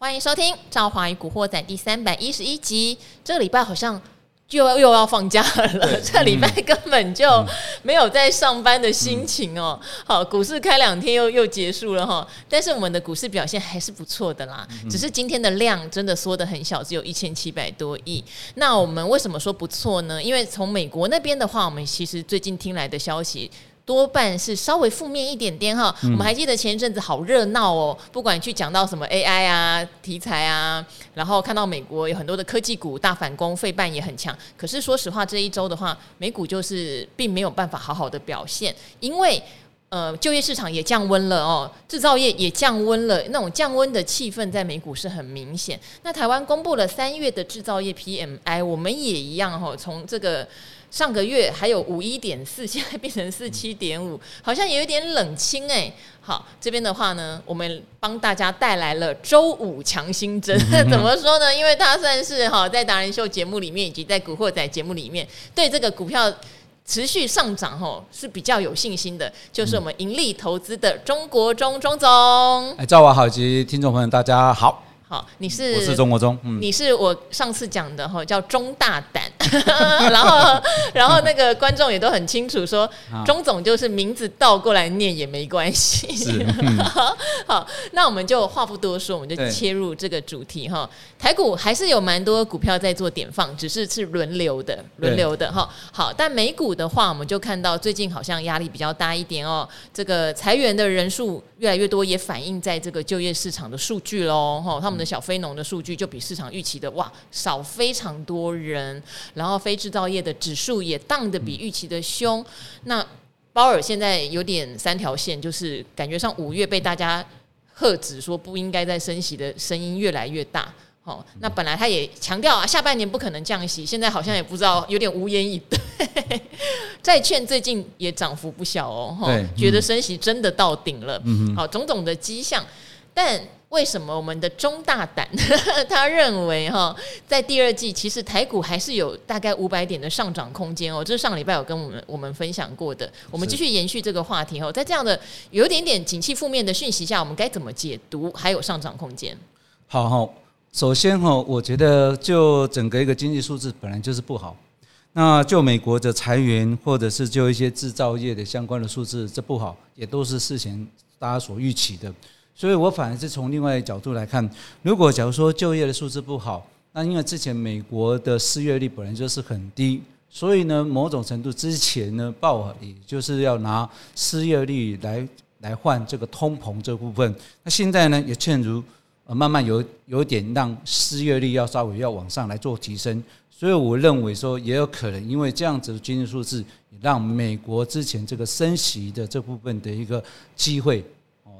欢迎收听《赵华与古惑仔》第三百一十一集。这个礼拜好像就又要放假了，这礼拜根本就没有在上班的心情哦。嗯、好，股市开两天又又结束了哈，但是我们的股市表现还是不错的啦。只是今天的量真的缩得很小，只有一千七百多亿。那我们为什么说不错呢？因为从美国那边的话，我们其实最近听来的消息。多半是稍微负面一点点哈，嗯、我们还记得前一阵子好热闹哦，不管去讲到什么 AI 啊题材啊，然后看到美国有很多的科技股大反攻，费半也很强。可是说实话，这一周的话，美股就是并没有办法好好的表现，因为呃就业市场也降温了哦，制造业也降温了，那种降温的气氛在美股是很明显。那台湾公布了三月的制造业 PMI，我们也一样哈，从这个。上个月还有五一点四，现在变成四七点五，好像也有点冷清哎。好，这边的话呢，我们帮大家带来了周五强心针，怎么说呢？因为它算是哈，在达人秀节目里面以及在古惑仔节目里面，对这个股票持续上涨吼是比较有信心的，就是我们盈利投资的中国中钟总。哎，赵华好及听众朋友大家好。好，你是我是中国中，嗯，你是我上次讲的哈，叫中大胆，然后然后那个观众也都很清楚说，钟总就是名字倒过来念也没关系。好，那我们就话不多说，我们就切入这个主题哈。台股还是有蛮多股票在做点放，只是是轮流的，轮流的哈。好，但美股的话，我们就看到最近好像压力比较大一点哦，这个裁员的人数越来越多，也反映在这个就业市场的数据喽，哈，他们。的小非农的数据就比市场预期的哇少非常多人，然后非制造业的指数也荡得比预期的凶。那鲍尔现在有点三条线，就是感觉上五月被大家喝止说不应该再升息的声音越来越大。好，那本来他也强调啊，下半年不可能降息，现在好像也不知道，有点无言以对。债券最近也涨幅不小哦，哈，觉得升息真的到顶了。嗯，好，种种的迹象，但。为什么我们的中大胆 他认为哈，在第二季其实台股还是有大概五百点的上涨空间哦，这是上礼拜有跟我们我们分享过的。我们继续延续这个话题哈，在这样的有一点点景气负面的讯息下，我们该怎么解读还有上涨空间？好好，首先哈，我觉得就整个一个经济数字本来就是不好，那就美国的裁员或者是就一些制造业的相关的数字这不好，也都是事前大家所预期的。所以我反而是从另外一个角度来看，如果假如说就业的数字不好，那因为之前美国的失业率本来就是很低，所以呢，某种程度之前呢，报也就是要拿失业率来来换这个通膨这部分。那现在呢，也正如呃慢慢有有点让失业率要稍微要往上来做提升，所以我认为说也有可能因为这样子的经济数字，让美国之前这个升息的这部分的一个机会。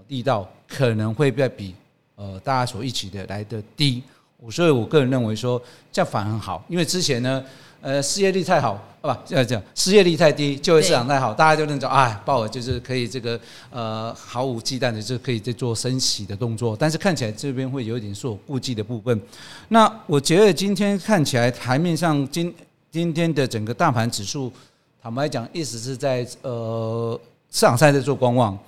力道可能会比比呃大家所预期的来的低，所以我个人认为说这样反而很好，因为之前呢呃失业率太好啊不这样讲失业率太低，就业市场太好，大家就认为哎鲍尔就是可以这个呃毫无忌惮的就可以在做升息的动作，但是看起来这边会有一点所顾忌的部分。那我觉得今天看起来台面上今今天的整个大盘指数，坦白讲，意思是在呃市场上在做观望。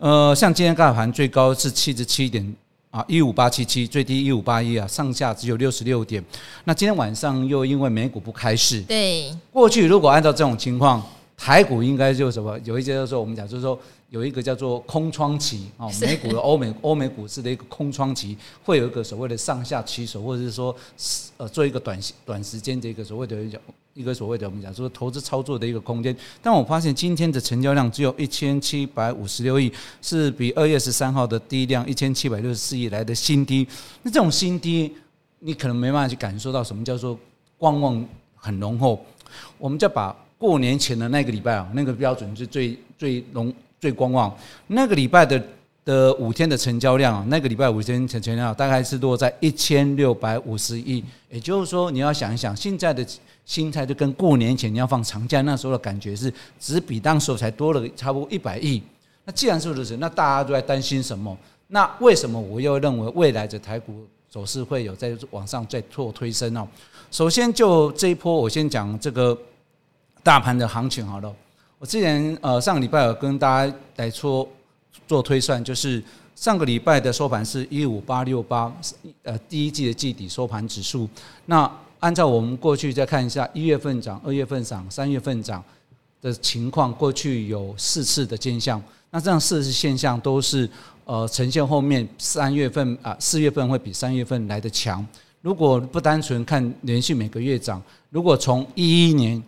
呃，像今天大盘最高是七十七点啊，一五八七七，最低一五八一啊，上下只有六十六点。那今天晚上又因为美股不开市，对，过去如果按照这种情况，台股应该就什么？有一些就是说我们讲就是说有一个叫做空窗期啊，美股的欧美欧美股市的一个空窗期，会有一个所谓的上下起手，或者是说呃做一个短短时间的一个所谓的。一个所谓的我们讲说投资操作的一个空间，但我发现今天的成交量只有一千七百五十六亿，是比二月十三号的低量一千七百六十四亿来的新低。那这种新低，你可能没办法去感受到什么叫做观望很浓厚。我们就把过年前的那个礼拜啊，那个标准是最最浓最观望那个礼拜的的五天的成交量，那个礼拜五天成交量大概是落在一千六百五十亿。也就是说，你要想一想现在的。心态就跟过年前你要放长假那时候的感觉是，只比当时候才多了差不多一百亿。那既然是如此，那大家都在担心什么？那为什么我又认为未来的台股走势会有在往上再做推升呢？首先就这一波，我先讲这个大盘的行情好了。我之前呃上个礼拜有跟大家来说做推算，就是上个礼拜的收盘是一五八六八，呃，第一季的季底收盘指数。那按照我们过去再看一下，一月份涨，二月份涨，三月份涨的情况，过去有四次的现象。那这样四次现象都是呃呈现后面三月份啊，四月份会比三月份来的强。如果不单纯看连续每个月涨，如果从一一年、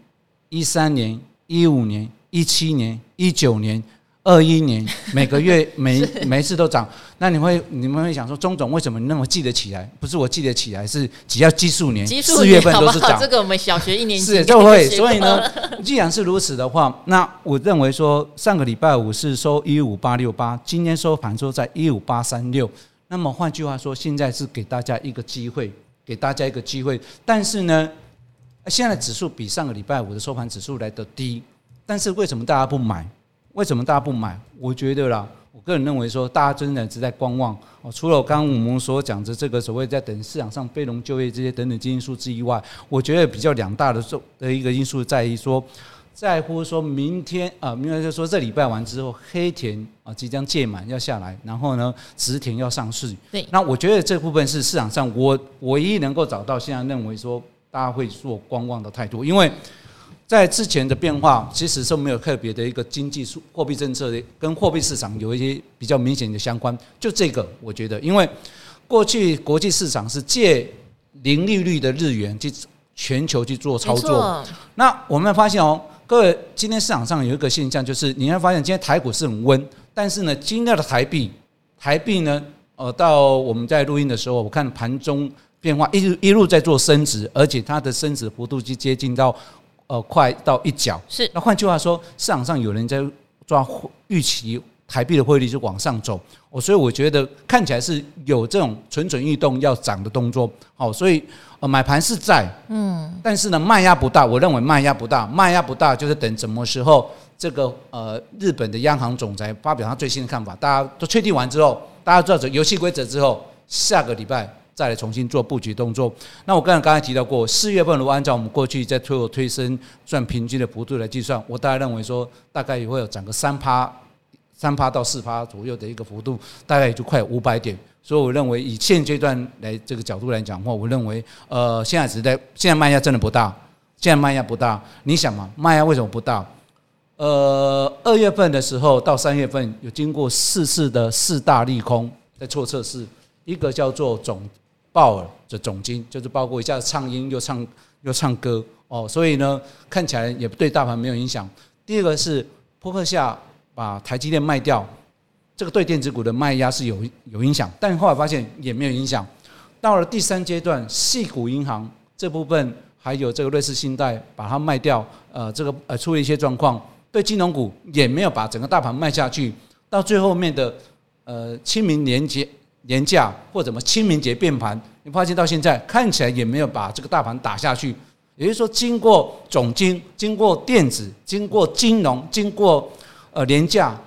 一三年、一五年、一七年、一九年、二一年每个月 每每一次都涨，那你会你们会想说，钟总为什么那么记得起来？不是我记得起来，是只要基数年，四月份都是涨。这个我们小学一年级是就会，所以呢，既然是如此的话，那我认为说，上个礼拜五是收一五八六八，今天收盘收在一五八三六。那么换句话说，现在是给大家一个机会，给大家一个机会。但是呢，现在指数比上个礼拜五的收盘指数来得低。但是为什么大家不买？为什么大家不买？我觉得啦，我个人认为说，大家真的是在观望。哦，除了刚刚我们所讲的这个所谓在等市场上非农就业这些等等经济数字以外，我觉得比较两大的的一个因素在于说。在乎说明天啊，明天就说这礼拜完之后，黑田啊即将届满要下来，然后呢，直田要上市。对，那我觉得这部分是市场上我唯一能够找到现在认为说大家会做观望的态度，因为在之前的变化其实是没有特别的一个经济数货币政策的跟货币市场有一些比较明显的相关。就这个，我觉得，因为过去国际市场是借零利率的日元去全球去做操作，那我们发现哦。各位，今天市场上有一个现象，就是你会发现今天台股是很温，但是呢，今天的台币，台币呢，呃，到我们在录音的时候，我看盘中变化一一路在做升值，而且它的升值幅度就接近到呃快到一角。是。那换句话说，市场上有人在抓预期台币的汇率就往上走，我，所以我觉得看起来是有这种蠢蠢欲动要涨的动作。好，所以。呃，买盘是在，嗯，但是呢，卖压不大。我认为卖压不大，卖压不大，就是等什么时候这个呃日本的央行总裁发表他最新的看法，大家都确定完之后，大家知道这游戏规则之后，下个礼拜再来重新做布局动作。那我刚才刚才提到过，四月份如果按照我们过去在推我推升赚平均的幅度来计算，我大概认为说，大概也会有涨个三趴，三趴到四趴左右的一个幅度，大概也就快五百点。所以我认为，以现阶段来这个角度来讲的话，我认为，呃，现在只在现在卖压真的不大，现在卖压不大。你想嘛，卖压为什么不大？呃，二月份的时候到三月份有经过四次的四大利空在做测试，一个叫做总鲍尔的总经，就是包括一下子唱音又唱又唱歌哦，所以呢，看起来也对大盘没有影响。第二个是波克夏把台积电卖掉。这个对电子股的卖压是有有影响，但后来发现也没有影响。到了第三阶段，矽谷银行这部分还有这个瑞士信贷把它卖掉，呃，这个呃出了一些状况，对金融股也没有把整个大盘卖下去。到最后面的呃清明年节年假或者什么清明节变盘，你发现到现在看起来也没有把这个大盘打下去。也就是说，经过总经、经过电子、经过金融、经过呃年假。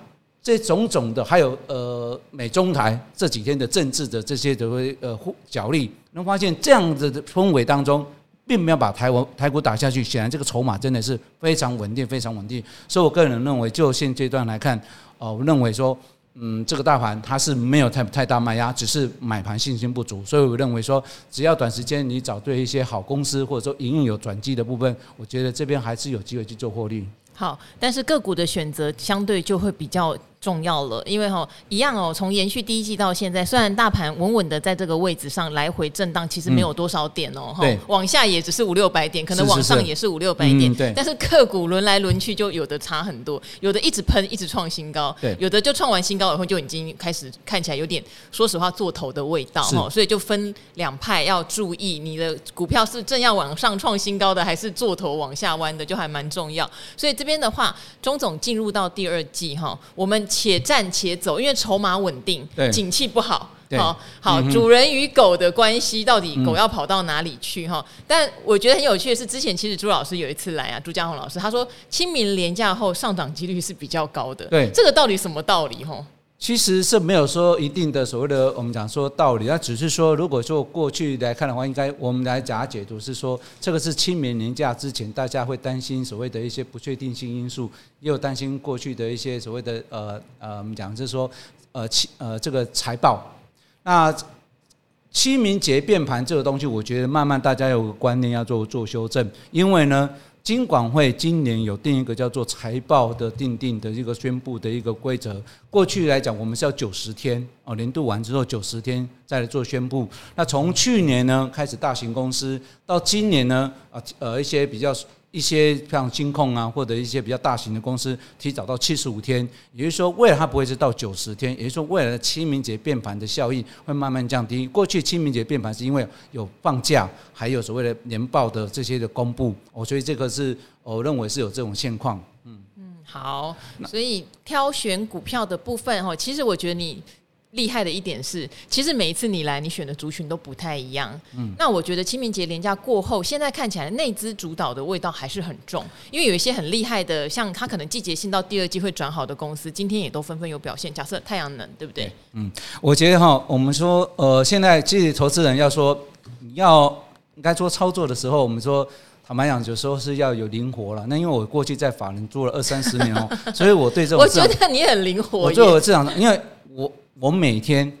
这种种的，还有呃美中台这几天的政治的这些的呃角力，能发现这样子的氛围当中，并没有把台湾台股打下去。显然这个筹码真的是非常稳定，非常稳定。所以我个人认为，就现阶段来看，呃，我认为说，嗯，这个大盘它是没有太太大卖压，只是买盘信心不足。所以我认为说，只要短时间你找对一些好公司，或者说隐隐有转机的部分，我觉得这边还是有机会去做获利。好，但是个股的选择相对就会比较。重要了，因为哈一样哦，从延续第一季到现在，虽然大盘稳稳的在这个位置上来回震荡，其实没有多少点哦，哈、嗯，往下也只是五六百点，可能往上也是五六百点，对。但是个股轮来轮去，就有的差很多，有的一直喷，一直创新高，对，有的就创完新高以后就已经开始看起来有点，说实话做头的味道哈，所以就分两派要注意，你的股票是正要往上创新高的，还是做头往下弯的，就还蛮重要。所以这边的话，钟总进入到第二季哈，我们。且战且走，因为筹码稳定，景气不好，好好，主人与狗的关系到底狗要跑到哪里去哈？但我觉得很有趣的是，之前其实朱老师有一次来啊，朱家宏老师他说清明连假后上涨几率是比较高的，对，这个到底什么道理哈？其实是没有说一定的所谓的我们讲说道理，那只是说，如果说过去来看的话，应该我们来假解读是说，这个是清明年假之前，大家会担心所谓的一些不确定性因素，也有担心过去的一些所谓的呃呃，我们讲是说呃清呃这个财报。那清明节变盘这个东西，我觉得慢慢大家有个观念要做做修正，因为呢。金管会今年有定一个叫做财报的定定的一个宣布的一个规则。过去来讲，我们是要九十天哦，年度完之后九十天再来做宣布。那从去年呢开始，大型公司到今年呢，啊呃一些比较。一些像金控啊，或者一些比较大型的公司，提早到七十五天，也就是说，未来它不会是到九十天，也就是说，未来的清明节变盘的效应会慢慢降低。过去清明节变盘是因为有放假，还有所谓的年报的这些的公布，我，所以这个是我认为是有这种现况。嗯嗯，好，所以挑选股票的部分哈，其实我觉得你。厉害的一点是，其实每一次你来，你选的族群都不太一样。嗯，那我觉得清明节连假过后，现在看起来内资主导的味道还是很重，因为有一些很厉害的，像他可能季节性到第二季会转好的公司，今天也都纷纷有表现。假设太阳能，对不对？嗯，我觉得哈，我们说呃，现在其实投资人要说你要应该做操作的时候，我们说坦白讲，有时候是要有灵活了。那因为我过去在法人做了二三十年哦，所以我对这种我觉得你很灵活。我做我这样，因为我。每天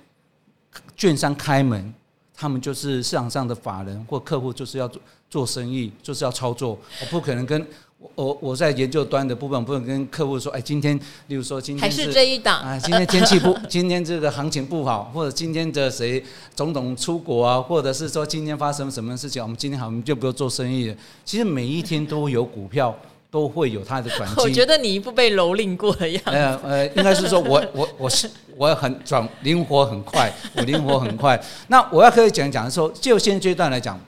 券商开门，他们就是市场上的法人或客户，就是要做做生意，就是要操作。我不可能跟我我在研究端的部分，不能跟客户说，哎，今天，例如说今天是还是这一档啊，今天天气不，今天这个行情不好，或者今天的谁总统出国啊，或者是说今天发生什么事情，我们今天好，我们就不要做生意了。其实每一天都有股票。都会有它的转机。我觉得你一副被蹂躏过的样子。呃呃，应该是说我我我是我很转灵活很快，我灵活很快。那我要可以讲讲说，就现阶段来讲，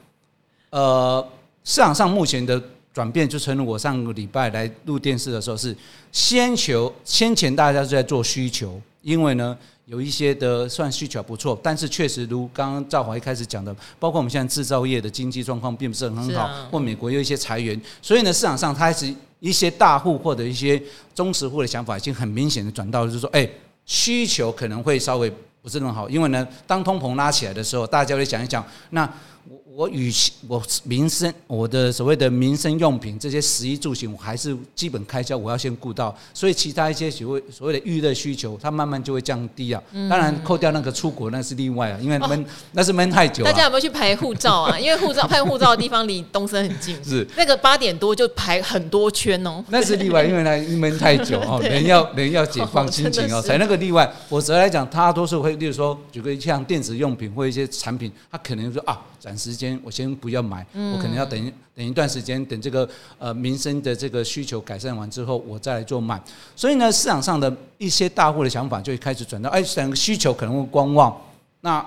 呃，市场上目前的转变，就成了我上个礼拜来录电视的时候是先求先前大家是在做需求，因为呢。有一些的算需求不错，但是确实如刚刚赵华一开始讲的，包括我们现在制造业的经济状况并不是很好，或美国有一些裁员，所以呢，市场上它是一些大户或者一些中实户的想法已经很明显的转到，就是说，哎，需求可能会稍微不是那么好，因为呢，当通膨拉起来的时候，大家会想一想，那。我与其我民生我的所谓的民生用品这些食衣住行，我还是基本开销我要先顾到，所以其他一些所谓所谓的娱乐需求，它慢慢就会降低啊。当然扣掉那个出国那是另外啊，因为闷那是闷太久。大家有没有去排护照啊？因为护照排护照的地方离东森很近，是那个八点多就排很多圈哦。那是例外，因为那闷太久哦，人要人要解放心情哦，才那个例外。我则来讲，它多数会，例如说举个像电子用品或一些产品，它可能说啊。短时间我先不要买，我可能要等等一段时间，等这个呃民生的这个需求改善完之后，我再来做买。所以呢，市场上的一些大户的想法就会开始转到，哎，整个需求可能会观望。那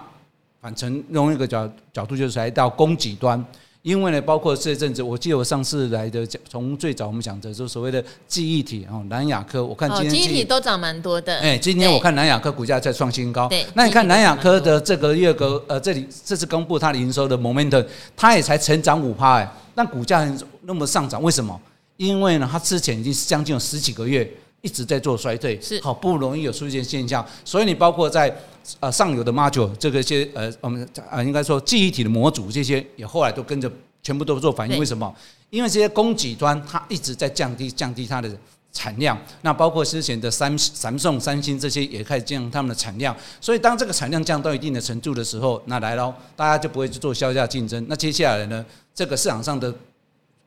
反成用一个角角度就是来到供给端。因为呢，包括这阵子，我记得我上次来的讲，从最早我们讲的就所谓的记忆体哦，南亚科，我看今天记忆体都涨蛮多的。哎，今天我看南亚科股价在创新高。对，那你看南亚科的这个月个呃，这里这次公布它的营收的 momentum，它也才成长五趴哎，但股价那么上涨，为什么？因为呢，它之前已经是将近有十几个月一直在做衰退，是好不容易有出现现象，所以你包括在。呃，上游的 module 这个些呃，我们啊应该说记忆体的模组这些也后来都跟着全部都做反应。为什么？因为这些供给端它一直在降低降低它的产量。那包括之前的三 Samsung 三星这些也开始降他们的产量。所以当这个产量降到一定的程度的时候，那来喽，大家就不会去做削价竞争。那接下来呢，这个市场上的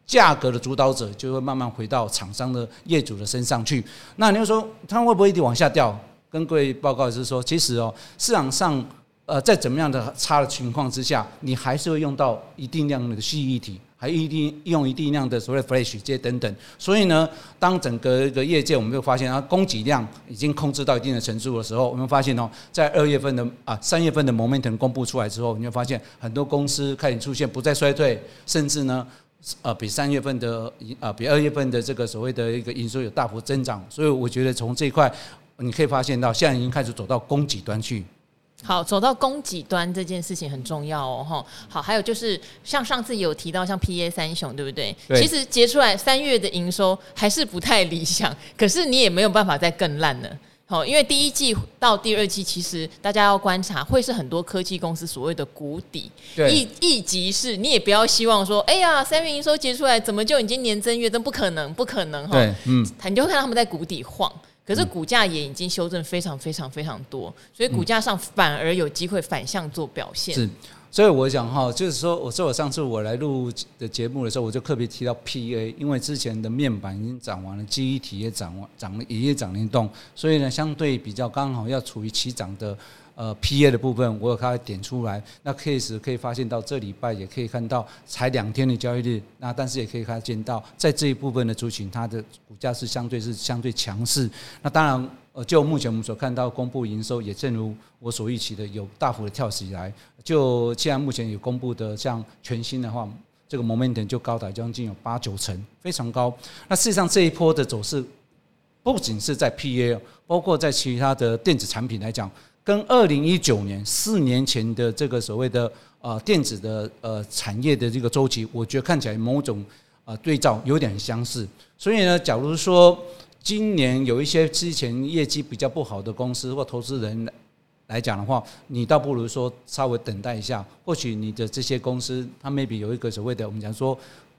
价格的主导者就会慢慢回到厂商的业主的身上去。那你就说它会不会一直往下掉？跟各位报告是说，其实哦，市场上呃，在怎么样的差的情况之下，你还是会用到一定量的记忆体，还一定用一定量的所谓 flash 这些等等。所以呢，当整个一个业界我们就发现它供给量已经控制到一定的程度的时候，我们发现哦，在二月份的啊三月份的 momentum 公布出来之后，你就发现很多公司开始出现不再衰退，甚至呢，呃，比三月份的呃比二月份的这个所谓的一个营收有大幅增长。所以我觉得从这一块。你可以发现到，现在已经开始走到供给端去。好，走到供给端这件事情很重要哦，哈。好，还有就是像上次有提到像 PA 三雄，对不对？对。其实结出来三月的营收还是不太理想，可是你也没有办法再更烂了。好，因为第一季到第二季，其实大家要观察，会是很多科技公司所谓的谷底。对，一一级是，你也不要希望说，哎呀，三月营收结出来，怎么就已经年增月增？不可能，不可能哈。对，嗯，你就会看到他们在谷底晃，可是股价也已经修正非常非常非常多，所以股价上反而有机会反向做表现。是。所以我想哈，就是说，我说我上次我来录的节目的时候，我就特别提到 PA，因为之前的面板已经涨完了，记忆体也涨完，涨了也涨了一动，所以呢，相对比较刚好要处于起涨的呃 PA 的部分，我有开始点出来。那 case 可以发现到这礼拜也可以看到才两天的交易日，那但是也可以看见到在这一部分的族群，它的股价是相对是相对强势。那当然。呃，就目前我们所看到公布营收，也正如我所预期的，有大幅的跳起来。就现在目前有公布的，像全新的话，这个 momentum 就高达将近有八九成，非常高。那事实上这一波的走势，不仅是在 PA，包括在其他的电子产品来讲，跟二零一九年四年前的这个所谓的呃电子的呃产业的这个周期，我觉得看起来某种呃对照有点相似。所以呢，假如说。今年有一些之前业绩比较不好的公司或投资人来讲的话，你倒不如说稍微等待一下，或许你的这些公司，它 maybe 有一个所谓的我们讲说，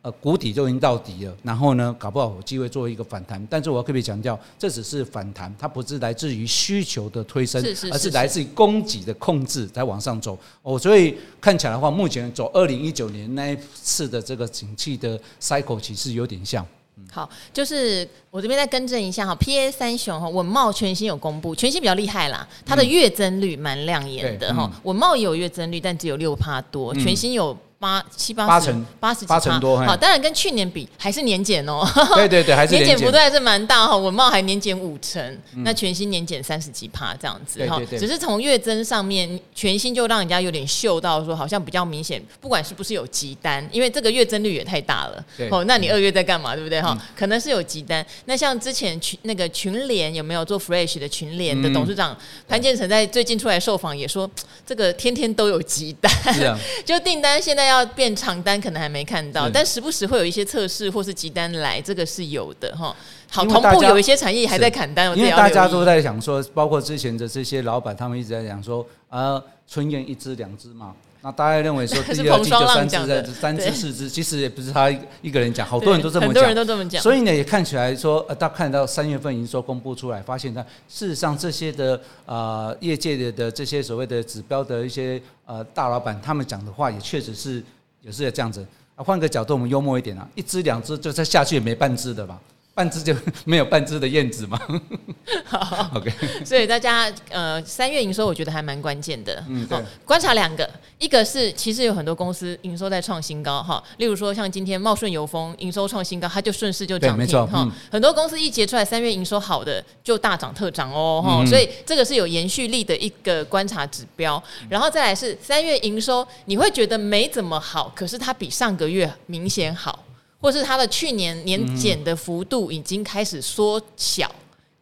呃，谷底就已经到底了，然后呢，搞不好有机会做一个反弹。但是我要特别强调，这只是反弹，它不是来自于需求的推升，而是来自于供给的控制在往上走。哦，所以看起来的话，目前走二零一九年那一次的这个景气的 cycle 其实有点像。好，就是我这边再更正一下哈，PA 三雄哈，稳懋全新有公布，全新比较厉害啦，它的月增率蛮亮眼的哈，稳懋也有月增率，但只有六趴多，全新有。八七八八成八十八成多，好，当然跟去年比还是年减哦。对对对，还是 年减幅度还是蛮大哈。文茂还年减五成，那全新年减三十几趴这样子哈。只是从月增上面，全新就让人家有点嗅到说，好像比较明显，不管是不是有急单，因为这个月增率也太大了。哦，那你二月在干嘛？对不对哈？可能是有急单。那像之前群那个群联有没有做 Fresh 的群联的董事长潘建成在最近出来受访也说，这个天天都有急单，就订单现在要变长。单可能还没看到，但时不时会有一些测试或是急单来，这个是有的哈。好，同步有一些产业还在砍单，因为大家都在想说，包括之前的这些老板，他们一直在讲说，呃，春燕一只两只嘛。那大家认为说 第二季就三只、三只、四只，其实也不是他一个人讲，好多人都这么讲，很多人都这么讲。所以呢，也看起来说，呃，大家看到三月份营收公布出来，发现呢，事实上这些的呃业界的的这些所谓的指标的一些呃大老板，他们讲的话也确实是。也是这样子啊，换个角度，我们幽默一点啊，一只两只就再下去也没半只的吧。半只就没有半只的燕子吗？好，OK。所以大家呃，三月营收我觉得还蛮关键的。嗯，对。观察两个，一个是其实有很多公司营收在创新高哈，例如说像今天茂顺油丰营收创新高，它就顺势就涨停哈。很多公司一结出来三月营收好的就大涨特涨哦哈，所以这个是有延续力的一个观察指标。然后再来是三月营收，你会觉得没怎么好，可是它比上个月明显好。或是它的去年年减的幅度已经开始缩小，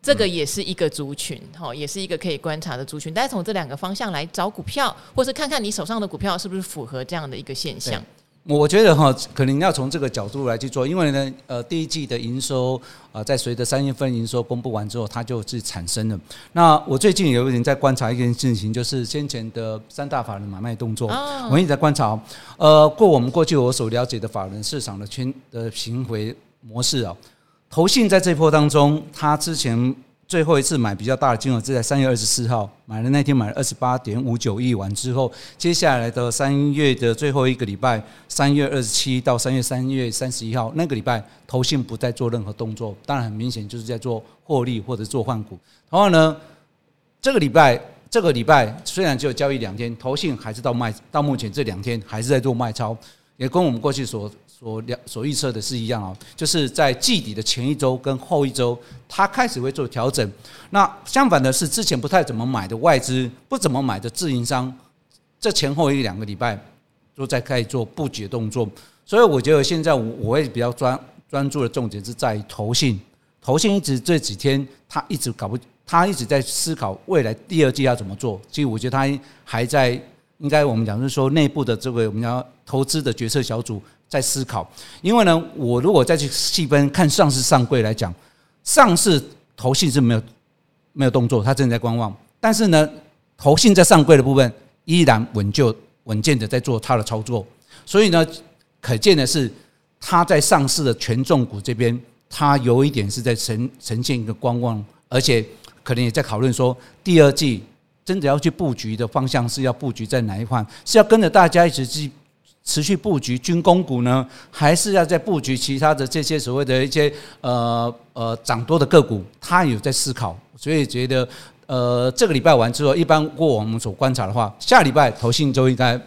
这个也是一个族群，哈，也是一个可以观察的族群。大家从这两个方向来找股票，或是看看你手上的股票是不是符合这样的一个现象。我觉得哈，可能要从这个角度来去做，因为呢，呃，第一季的营收啊，在随着三月份营收公布完之后，它就是产生了。那我最近有人在观察一件事情，就是先前的三大法人买卖动作，我一直在观察。呃，过我们过去我所了解的法人市场的圈的行为模式啊，投信在这波当中，它之前。最后一次买比较大的金额是在三月二十四号买的那天买了二十八点五九亿，完之后，接下来的三月的最后一个礼拜，三月二十七到三月三月三十一号那个礼拜，投信不再做任何动作，当然很明显就是在做获利或者做换股。然后呢，这个礼拜这个礼拜虽然只有交易两天，投信还是到卖到目前这两天还是在做卖超，也跟我们过去所。所了所预测的是一样哦，就是在季底的前一周跟后一周，它开始会做调整。那相反的是，之前不太怎么买的外资，不怎么买的自营商，这前后一两个礼拜都在开始做布局的动作。所以我觉得现在我我会比较专专注的重点是在于投信，投信一直这几天他一直搞不，他一直在思考未来第二季要怎么做。其实我觉得他还在，应该我们讲是说内部的这个我们要投资的决策小组。在思考，因为呢，我如果再去细分看上市上柜来讲，上市投信是没有没有动作，他正在观望。但是呢，投信在上柜的部分依然稳就稳健的在做他的操作。所以呢，可见的是他在上市的权重股这边，他有一点是在呈呈现一个观望，而且可能也在讨论说，第二季真的要去布局的方向是要布局在哪一块？是要跟着大家一起去。持续布局军工股呢，还是要在布局其他的这些所谓的一些呃呃涨多的个股？他有在思考，所以觉得呃这个礼拜完之后，一般过往我们所观察的话，下礼拜投信就应该。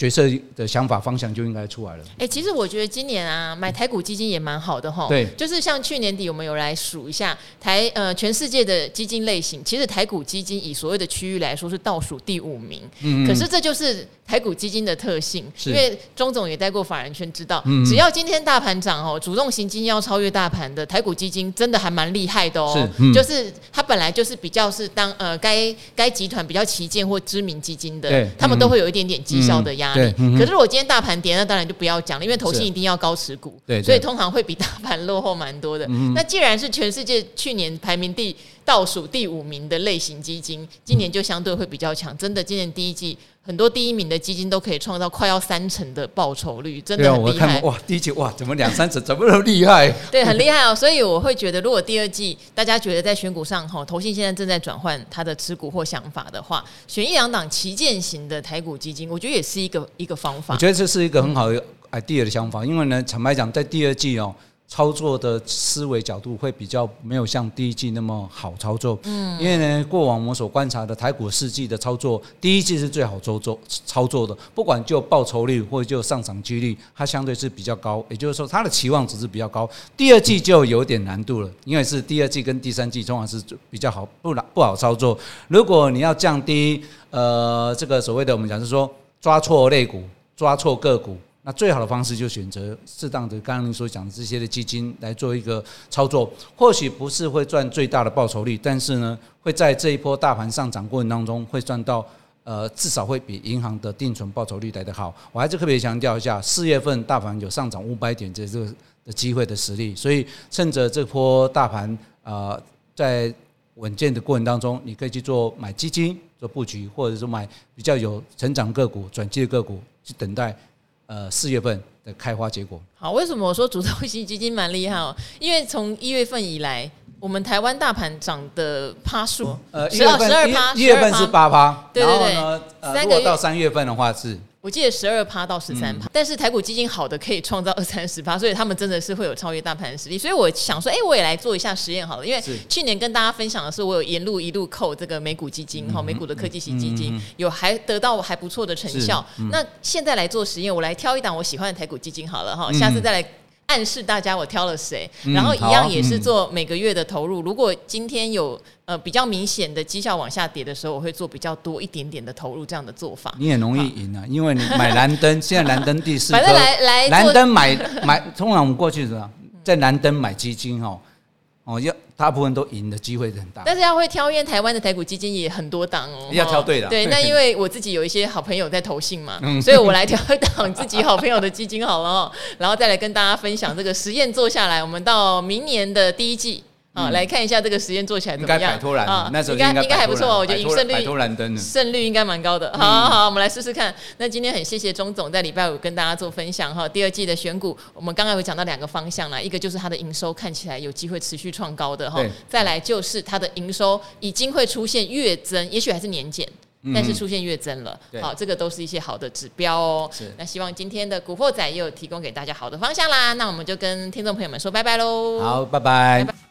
角色的想法方向就应该出来了。哎，其实我觉得今年啊，买台股基金也蛮好的哈。对，就是像去年底我们有来数一下台呃全世界的基金类型，其实台股基金以所谓的区域来说是倒数第五名。嗯。可是这就是台股基金的特性，因为钟总也带过法人圈，知道只要今天大盘涨哦，主动型基金要超越大盘的台股基金，真的还蛮厉害的哦。是。就是它本来就是比较是当呃该该集团比较旗舰或知名基金的，他们都会有一点点绩效的压。力，可是如果今天大盘跌，那当然就不要讲了，因为投信一定要高持股，对，所以通常会比大盘落后蛮多的。那既然是全世界去年排名第倒数第五名的类型基金，今年就相对会比较强。真的，今年第一季。很多第一名的基金都可以创造快要三成的报酬率，真的很厉害。哇，第一季哇，怎么两三成，怎么那么厉害？对，很厉害哦。所以我会觉得，如果第二季大家觉得在选股上哈，投信现在正在转换他的持股或想法的话，选一两档旗舰型的台股基金，我觉得也是一个一个方法。我觉得这是一个很好的 idea 的想法，因为呢，坦白讲，在第二季哦。操作的思维角度会比较没有像第一季那么好操作，嗯，因为呢，过往我们所观察的台股四季的操作，第一季是最好操作操作的，不管就报酬率或者就上涨几率，它相对是比较高，也就是说它的期望值是比较高。第二季就有点难度了，因为是第二季跟第三季通常是比较好不不好操作。如果你要降低呃这个所谓的我们讲是说抓错类股、抓错个股。最好的方式就选择适当的，刚刚您所讲的这些的基金来做一个操作，或许不是会赚最大的报酬率，但是呢，会在这一波大盘上涨过程当中会赚到，呃，至少会比银行的定存报酬率来得好。我还是特别强调一下，四月份大盘有上涨五百点这这个的机会的实力，所以趁着这波大盘啊在稳健的过程当中，你可以去做买基金做布局，或者说买比较有成长个股、转机的个股去等待。呃，四月份的开花结果。好，为什么我说主动型基金蛮厉害哦？因为从一月份以来，我们台湾大盘涨的趴数，呃，十二十二趴，一月份是八趴，对对对，然后呢，呃，如果到三月份的话是。我记得十二趴到十三趴，但是台股基金好的可以创造二三十趴，所以他们真的是会有超越大盘的实力。所以我想说，哎，我也来做一下实验好了，因为去年跟大家分享的是，我有沿路一路扣这个美股基金哈，美股的科技型基金有还得到还不错的成效。那现在来做实验，我来挑一档我喜欢的台股基金好了哈，下次再来。暗示大家我挑了谁，然后一样也是做每个月的投入。如果今天有呃比较明显的绩效往下跌的时候，我会做比较多一点点的投入，这样的做法。你也容易赢啊，因为你买蓝灯，现在蓝灯第四，反正来来蓝灯买买，通常我们过去是吧，在蓝灯买基金哦。哦，要大部分都赢的机会很大，但是要会挑，因为台湾的台股基金也很多档哦。要挑对的，对。那因为我自己有一些好朋友在投信嘛，所以我来挑一档自己好朋友的基金好了哦，然后再来跟大家分享这个实验做下来，我们到明年的第一季。啊，来看一下这个实验做起来怎么样？啊，那时候应该应该还不错，我觉得赢胜率胜率应该蛮高的。好好好，我们来试试看。那今天很谢谢钟总在礼拜五跟大家做分享哈。第二季的选股，我们刚刚有讲到两个方向啦，一个就是它的营收看起来有机会持续创高的哈，再来就是它的营收已经会出现月增，也许还是年减。但是出现月增了，嗯、好，这个都是一些好的指标哦。是，那希望今天的古惑仔也有提供给大家好的方向啦。那我们就跟听众朋友们说拜拜喽。好，拜拜。拜拜。